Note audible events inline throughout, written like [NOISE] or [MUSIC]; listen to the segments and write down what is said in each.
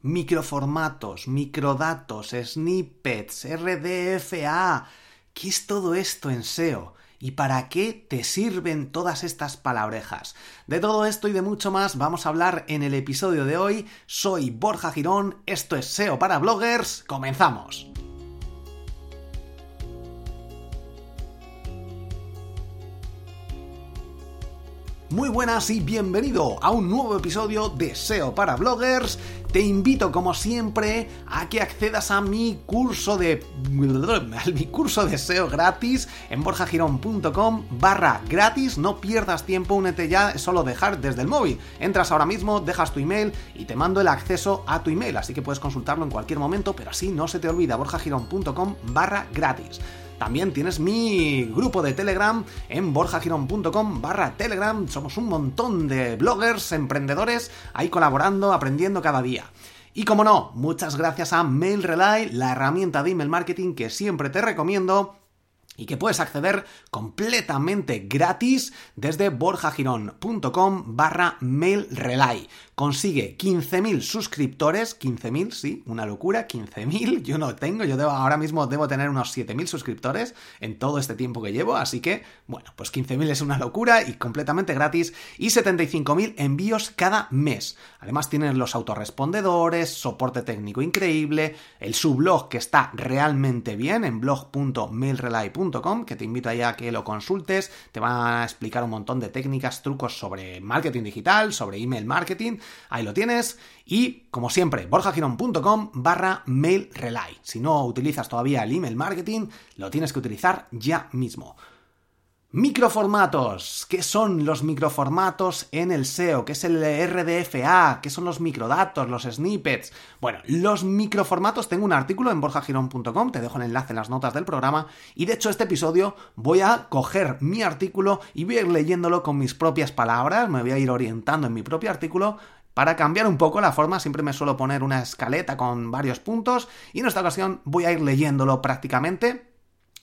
Microformatos, microdatos, snippets, RDFA. ¿Qué es todo esto en SEO? ¿Y para qué te sirven todas estas palabrejas? De todo esto y de mucho más vamos a hablar en el episodio de hoy. Soy Borja Girón, esto es SEO para bloggers, comenzamos. Muy buenas y bienvenido a un nuevo episodio de SEO para bloggers. Te invito como siempre a que accedas a mi curso de [LAUGHS] mi curso de SEO gratis en borjagirón.com barra gratis. No pierdas tiempo, únete ya, es solo dejar desde el móvil. Entras ahora mismo, dejas tu email y te mando el acceso a tu email, así que puedes consultarlo en cualquier momento, pero así no se te olvida borjagirón.com barra gratis. También tienes mi grupo de Telegram en borjagirón.com barra Telegram. Somos un montón de bloggers, emprendedores, ahí colaborando, aprendiendo cada día. Y como no, muchas gracias a MailRelay, la herramienta de email marketing que siempre te recomiendo y que puedes acceder completamente gratis desde borjagirón.com barra mailrelay. Consigue 15.000 suscriptores, 15.000, sí, una locura, 15.000, yo no tengo, yo debo, ahora mismo debo tener unos 7.000 suscriptores en todo este tiempo que llevo, así que, bueno, pues 15.000 es una locura y completamente gratis y 75.000 envíos cada mes. Además tienes los autorrespondedores, soporte técnico increíble, el sublog que está realmente bien en blog.mailrelay.com que te invito a que lo consultes, te van a explicar un montón de técnicas, trucos sobre marketing digital, sobre email marketing, ahí lo tienes, y como siempre, borjagirón.com barra mail relay. Si no utilizas todavía el email marketing, lo tienes que utilizar ya mismo. Microformatos. ¿Qué son los microformatos en el SEO? ¿Qué es el RDFA? ¿Qué son los microdatos, los snippets? Bueno, los microformatos, tengo un artículo en borjagirón.com, te dejo el enlace en las notas del programa, y de hecho este episodio voy a coger mi artículo y voy a ir leyéndolo con mis propias palabras, me voy a ir orientando en mi propio artículo para cambiar un poco la forma, siempre me suelo poner una escaleta con varios puntos y en esta ocasión voy a ir leyéndolo prácticamente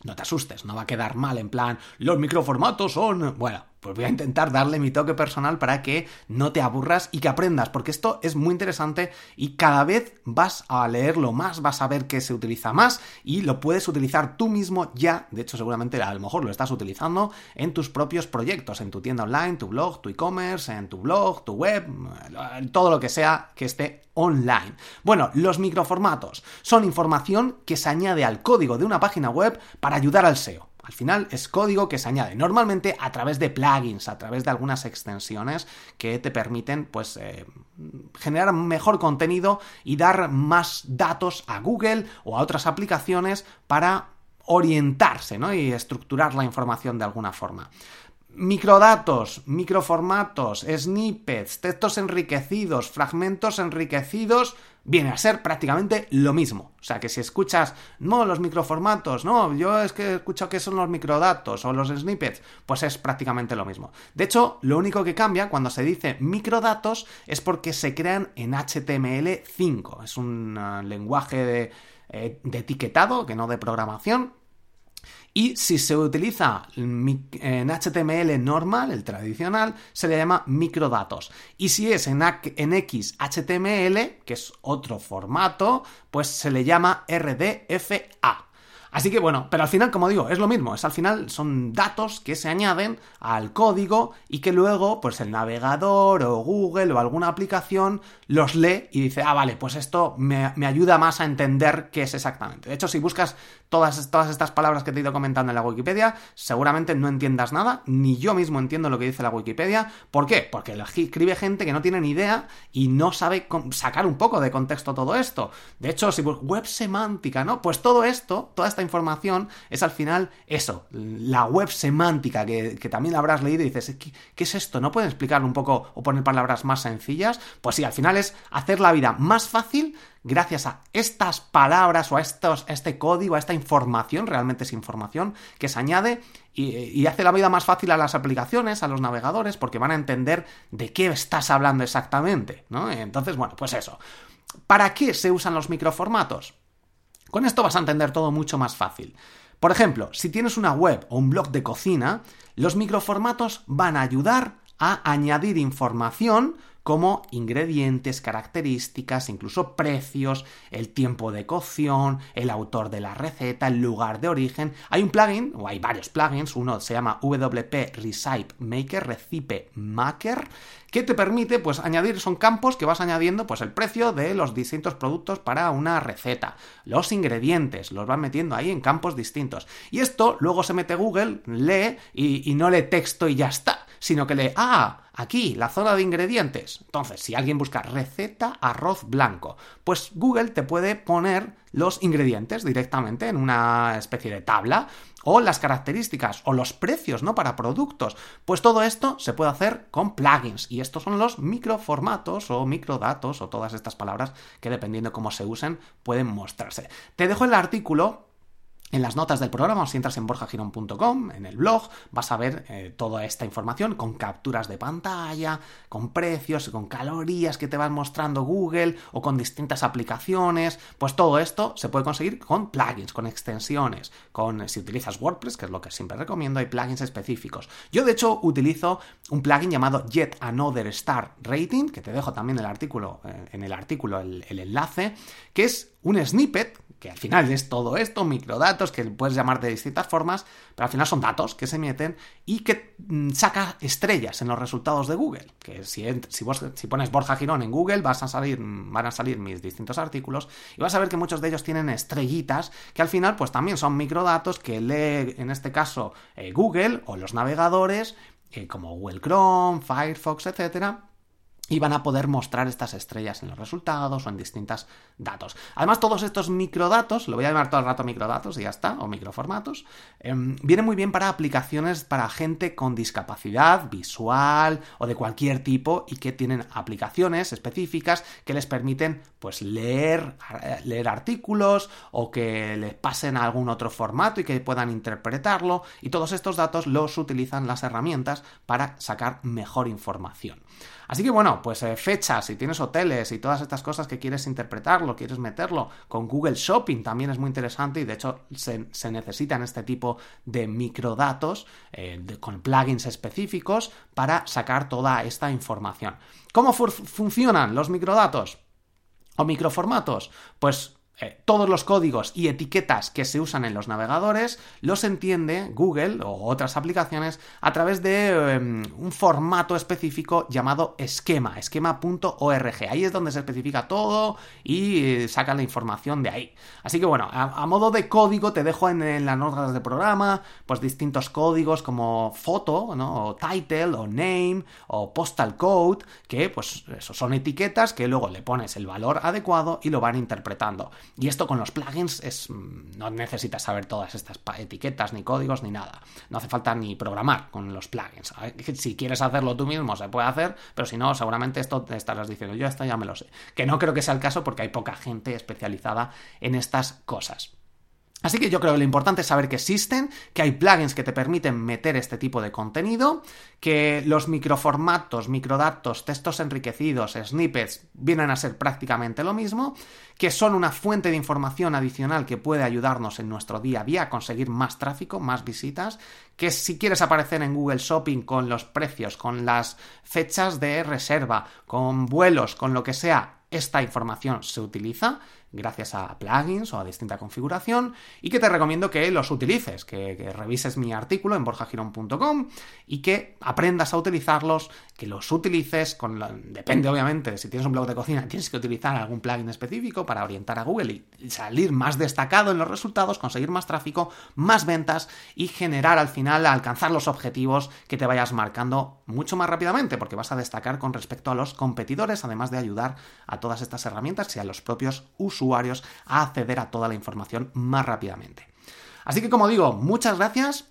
no te asustes, no va a quedar mal en plan, los microformatos son... Bueno, pues voy a intentar darle mi toque personal para que no te aburras y que aprendas, porque esto es muy interesante y cada vez vas a leerlo más, vas a ver que se utiliza más y lo puedes utilizar tú mismo ya, de hecho seguramente a lo mejor lo estás utilizando en tus propios proyectos, en tu tienda online, tu blog, tu e-commerce, en tu blog, tu web, todo lo que sea que esté online. Bueno, los microformatos son información que se añade al código de una página web para ayudar al SEO. Al final es código que se añade normalmente a través de plugins, a través de algunas extensiones que te permiten pues eh, generar mejor contenido y dar más datos a Google o a otras aplicaciones para orientarse ¿no? y estructurar la información de alguna forma. Microdatos, microformatos, snippets, textos enriquecidos, fragmentos enriquecidos, viene a ser prácticamente lo mismo. O sea que si escuchas, no, los microformatos, no, yo es que he escuchado que son los microdatos o los snippets, pues es prácticamente lo mismo. De hecho, lo único que cambia cuando se dice microdatos es porque se crean en HTML5. Es un uh, lenguaje eh, de etiquetado, que no de programación y si se utiliza en HTML normal, el tradicional, se le llama microdatos. Y si es en, XHTML, que es otro formato, pues se le llama RDFA. Así que bueno, pero al final, como digo, es lo mismo, es al final son datos que se añaden al código y que luego, pues el navegador o Google o alguna aplicación los lee y dice, ah, vale, pues esto me, ayuda más a entender qué es exactamente. De hecho, si buscas todas, todas estas palabras que te he ido comentando en la Wikipedia, seguramente no entiendas nada, ni yo mismo entiendo lo que dice la Wikipedia. ¿Por qué? Porque escribe gente que no tiene ni idea y no sabe sacar un poco de contexto todo esto. De hecho, si web semántica, ¿no? Pues todo esto, toda esta información es al final eso, la web semántica que, también habrás leído y dices, ¿qué, es esto? ¿No pueden explicarlo un poco o poner palabras más sencillas? Pues sí, al final es hacer la vida más fácil gracias a estas palabras o a, estos, este código, a esta información, realmente es información, que se añade y, y, hace la vida más fácil a las aplicaciones, a los navegadores, porque van a entender de qué estás hablando exactamente, ¿no? Entonces, bueno, pues eso. ¿Para qué se usan los microformatos? Con esto vas a entender todo mucho más fácil. Por ejemplo, si tienes una web o un blog de cocina, los microformatos van a ayudar a añadir información como ingredientes, características, incluso precios, el tiempo de cocción, el autor de la receta, el lugar de origen. Hay un plugin, o hay varios plugins, uno se llama WP Recipe Maker, Recipe Maker, que te permite pues añadir, son campos que vas añadiendo pues el precio de los distintos productos para una receta, los ingredientes, los vas metiendo ahí en campos distintos. Y esto luego se mete Google, lee y, y no lee texto y ya está, sino que lee, ah, aquí, la zona de ingredientes. Entonces, si alguien busca receta arroz blanco, pues Google te puede poner los ingredientes directamente en una especie de tabla o las características o los precios, ¿no? Para productos. Pues todo esto se puede hacer con plugins y estos son los microformatos o microdatos o todas estas palabras que dependiendo cómo se usen pueden mostrarse. Te dejo el artículo en las notas del programa, si entras en borjagirón.com, en el blog, vas a ver eh, toda esta información con capturas de pantalla, con precios, con calorías que te van mostrando Google o con distintas aplicaciones. Pues todo esto se puede conseguir con plugins, con extensiones, con si utilizas WordPress, que es lo que siempre recomiendo, hay plugins específicos. Yo de hecho utilizo un plugin llamado Yet Another Star Rating, que te dejo también el artículo, eh, en el artículo el enlace, que es un snippet que al final es todo esto, microdatos, que puedes llamar de distintas formas, pero al final son datos que se meten y que mm, saca estrellas en los resultados de Google. Que si, pones Borja Girón en Google, mm, van a salir mis distintos artículos y vas a ver que muchos de ellos tienen estrellitas que al final pues también son microdatos que lee en este caso eh, Google o los navegadores eh, como Google Chrome, Firefox, etcétera y van a poder mostrar estas estrellas en los resultados o en distintos datos. Además, todos estos microdatos, lo voy a llamar todo el rato microdatos y ya está, o microformatos, em, vienen muy bien para aplicaciones para gente con discapacidad visual o de cualquier tipo y que tienen aplicaciones específicas que les permiten pues leer, leer artículos o que les pasen a algún otro formato y que puedan interpretarlo y todos estos datos los utilizan las herramientas para sacar mejor información. Así que bueno, pues eh, fechas, si tienes hoteles y todas estas cosas que quieres interpretarlo, quieres meterlo, con Google Shopping también es muy interesante y de hecho se, necesitan este tipo de microdatos eh, con plugins específicos para sacar toda esta información. ¿Cómo funcionan los microdatos? o microformatos? Pues eh, todos los códigos y etiquetas que se usan en los navegadores los entiende Google o otras aplicaciones a través de em, un formato específico llamado esquema, esquema.org. Ahí es donde se especifica todo y eh, saca la información de ahí. Así que bueno, a, modo de código te dejo en, las notas del programa pues distintos códigos como foto, ¿no? o title, o name, o postal code, que pues eso son etiquetas que luego le pones el valor adecuado y lo van interpretando. Y esto con los plugins es mm, no necesitas saber todas estas etiquetas, ni códigos, ni nada. No hace falta ni programar con los plugins. Si quieres hacerlo tú mismo, se puede hacer, pero si no, seguramente esto te estarás diciendo, yo esto ya me lo sé. Que no creo que sea el caso porque hay poca gente especializada en estas cosas. Así que yo creo que lo importante es saber que existen, que hay plugins que te permiten meter este tipo de contenido, que los microformatos, microdatos, textos enriquecidos, snippets vienen a ser prácticamente lo mismo, que son una fuente de información adicional que puede ayudarnos en nuestro día a día a conseguir más tráfico, más visitas, que si quieres aparecer en Google Shopping con los precios, con las fechas de reserva, con vuelos, con lo que sea, esta información se utiliza gracias a plugins o a distinta configuración y que te recomiendo que los utilices, que, revises mi artículo en borjagirón.com y que aprendas a utilizarlos, que los utilices depende obviamente, si tienes un blog de cocina tienes que utilizar algún plugin específico para orientar a Google y salir más destacado en los resultados, conseguir más tráfico, más ventas y generar al final alcanzar los objetivos que te vayas marcando mucho más rápidamente porque vas a destacar con respecto a los competidores, además de ayudar a todas estas herramientas y a los propios usuarios a acceder a toda la información más rápidamente. Así que como digo, muchas gracias.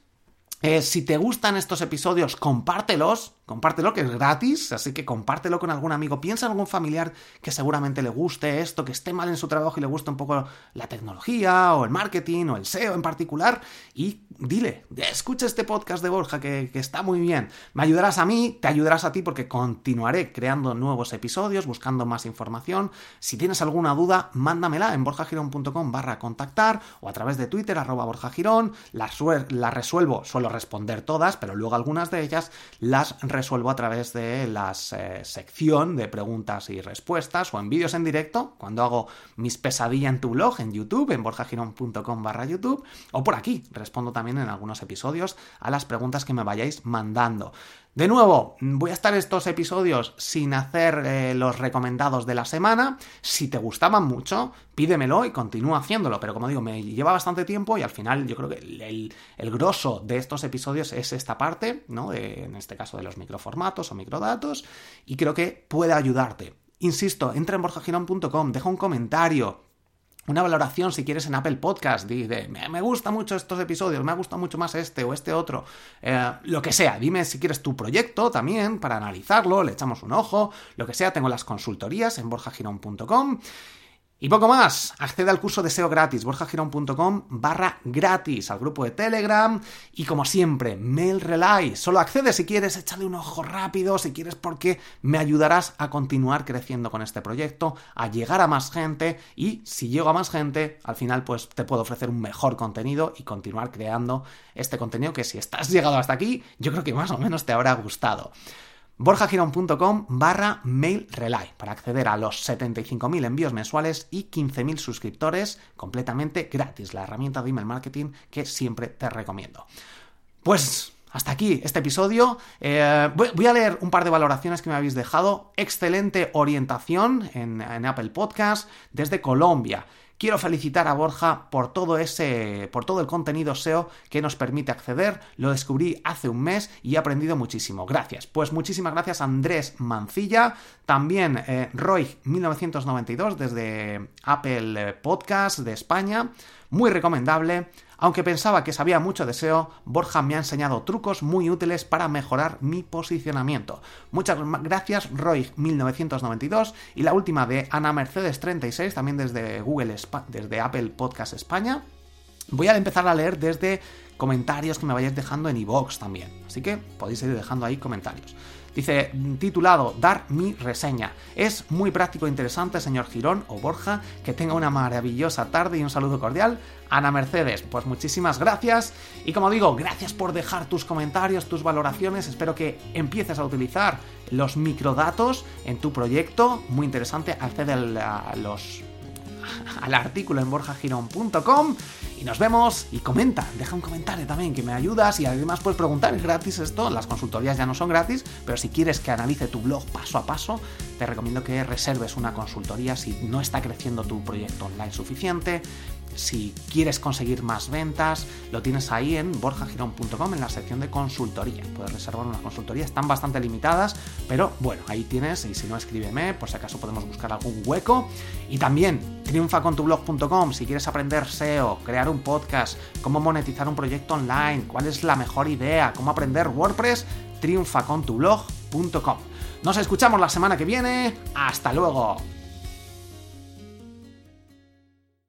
Eh, si te gustan estos episodios, compártelos Compártelo, que es gratis, así que compártelo con algún amigo. Piensa en algún familiar que seguramente le guste esto, que esté mal en su trabajo y le guste un poco la tecnología o el marketing o el SEO en particular. Y dile, escucha este podcast de Borja que, está muy bien. Me ayudarás a mí, te ayudarás a ti porque continuaré creando nuevos episodios, buscando más información. Si tienes alguna duda, mándamela en borjagirón.com barra contactar o a través de Twitter arroba borjagirón. Las, las resuelvo, suelo responder todas, pero luego algunas de ellas las resuelvo a través de la eh, sección de preguntas y respuestas o en vídeos en directo, cuando hago mis pesadillas en tu blog, en YouTube, en borjagirón.com barra YouTube, o por aquí, respondo también en algunos episodios a las preguntas que me vayáis mandando. De nuevo, voy a estar estos episodios sin hacer eh, los recomendados de la semana. Si te gustaban mucho, pídemelo y continúa haciéndolo. Pero como digo, me lleva bastante tiempo y al final yo creo que el, el, grosso de estos episodios es esta parte, ¿no? en este caso de los microformatos o microdatos. Y creo que puede ayudarte. Insisto, entra en borjagirón.com, deja un comentario, una valoración si quieres en Apple Podcast. Dice, me gustan mucho estos episodios, me ha gustado mucho más este o este otro. Eh, lo que sea, dime si quieres tu proyecto también para analizarlo, le echamos un ojo, lo que sea. Tengo las consultorías en borjagirón.com. Y poco más, accede al curso de SEO gratis, borjagirón.com barra gratis, al grupo de Telegram. Y como siempre, Mail Relay. Solo accede si quieres, échale un ojo rápido, si quieres porque me ayudarás a continuar creciendo con este proyecto, a llegar a más gente. Y si llego a más gente, al final pues te puedo ofrecer un mejor contenido y continuar creando este contenido que si estás llegado hasta aquí, yo creo que más o menos te habrá gustado borjagirón.com barra mail relay para acceder a los 75.000 envíos mensuales y 15.000 suscriptores completamente gratis, la herramienta de email marketing que siempre te recomiendo. Pues hasta aquí este episodio. Eh, voy, a leer un par de valoraciones que me habéis dejado. Excelente orientación en, en Apple Podcast desde Colombia. Quiero felicitar a Borja por todo ese, por todo el contenido SEO que nos permite acceder. Lo descubrí hace un mes y he aprendido muchísimo. Gracias. Pues muchísimas gracias Andrés Mancilla, también eh, Roy 1992 desde Apple Podcast de España, muy recomendable. Aunque pensaba que sabía mucho de SEO, Borja me ha enseñado trucos muy útiles para mejorar mi posicionamiento. Muchas gracias, Roy1992. Y la última de Ana Mercedes36, también desde Google, desde Apple Podcast España. Voy a empezar a leer desde comentarios que me vayáis dejando en iVoox también. Así que podéis ir dejando ahí comentarios. Dice, titulado Dar mi reseña. Es muy práctico e interesante, señor Girón o Borja. Que tenga una maravillosa tarde y un saludo cordial. Ana Mercedes, pues muchísimas gracias. Y como digo, gracias por dejar tus comentarios, tus valoraciones. Espero que empieces a utilizar los microdatos en tu proyecto. Muy interesante. Accede a los al artículo en borjagirón.com y nos vemos. Y comenta, deja un comentario también que me ayudas y además puedes preguntar, es gratis esto, las consultorías ya no son gratis, pero si quieres que analice tu blog paso a paso, te recomiendo que reserves una consultoría si no está creciendo tu proyecto online suficiente, si quieres conseguir más ventas, lo tienes ahí en borjagirón.com en la sección de consultoría. Puedes reservar una consultoría, están bastante limitadas, pero bueno, ahí tienes y si no escríbeme, por si acaso podemos buscar algún hueco. Y también triunfacontublog.com si quieres aprender SEO, crear un podcast, cómo monetizar un proyecto online, cuál es la mejor idea, cómo aprender WordPress, triunfacontublog.com. Nos escuchamos la semana que viene. Hasta luego.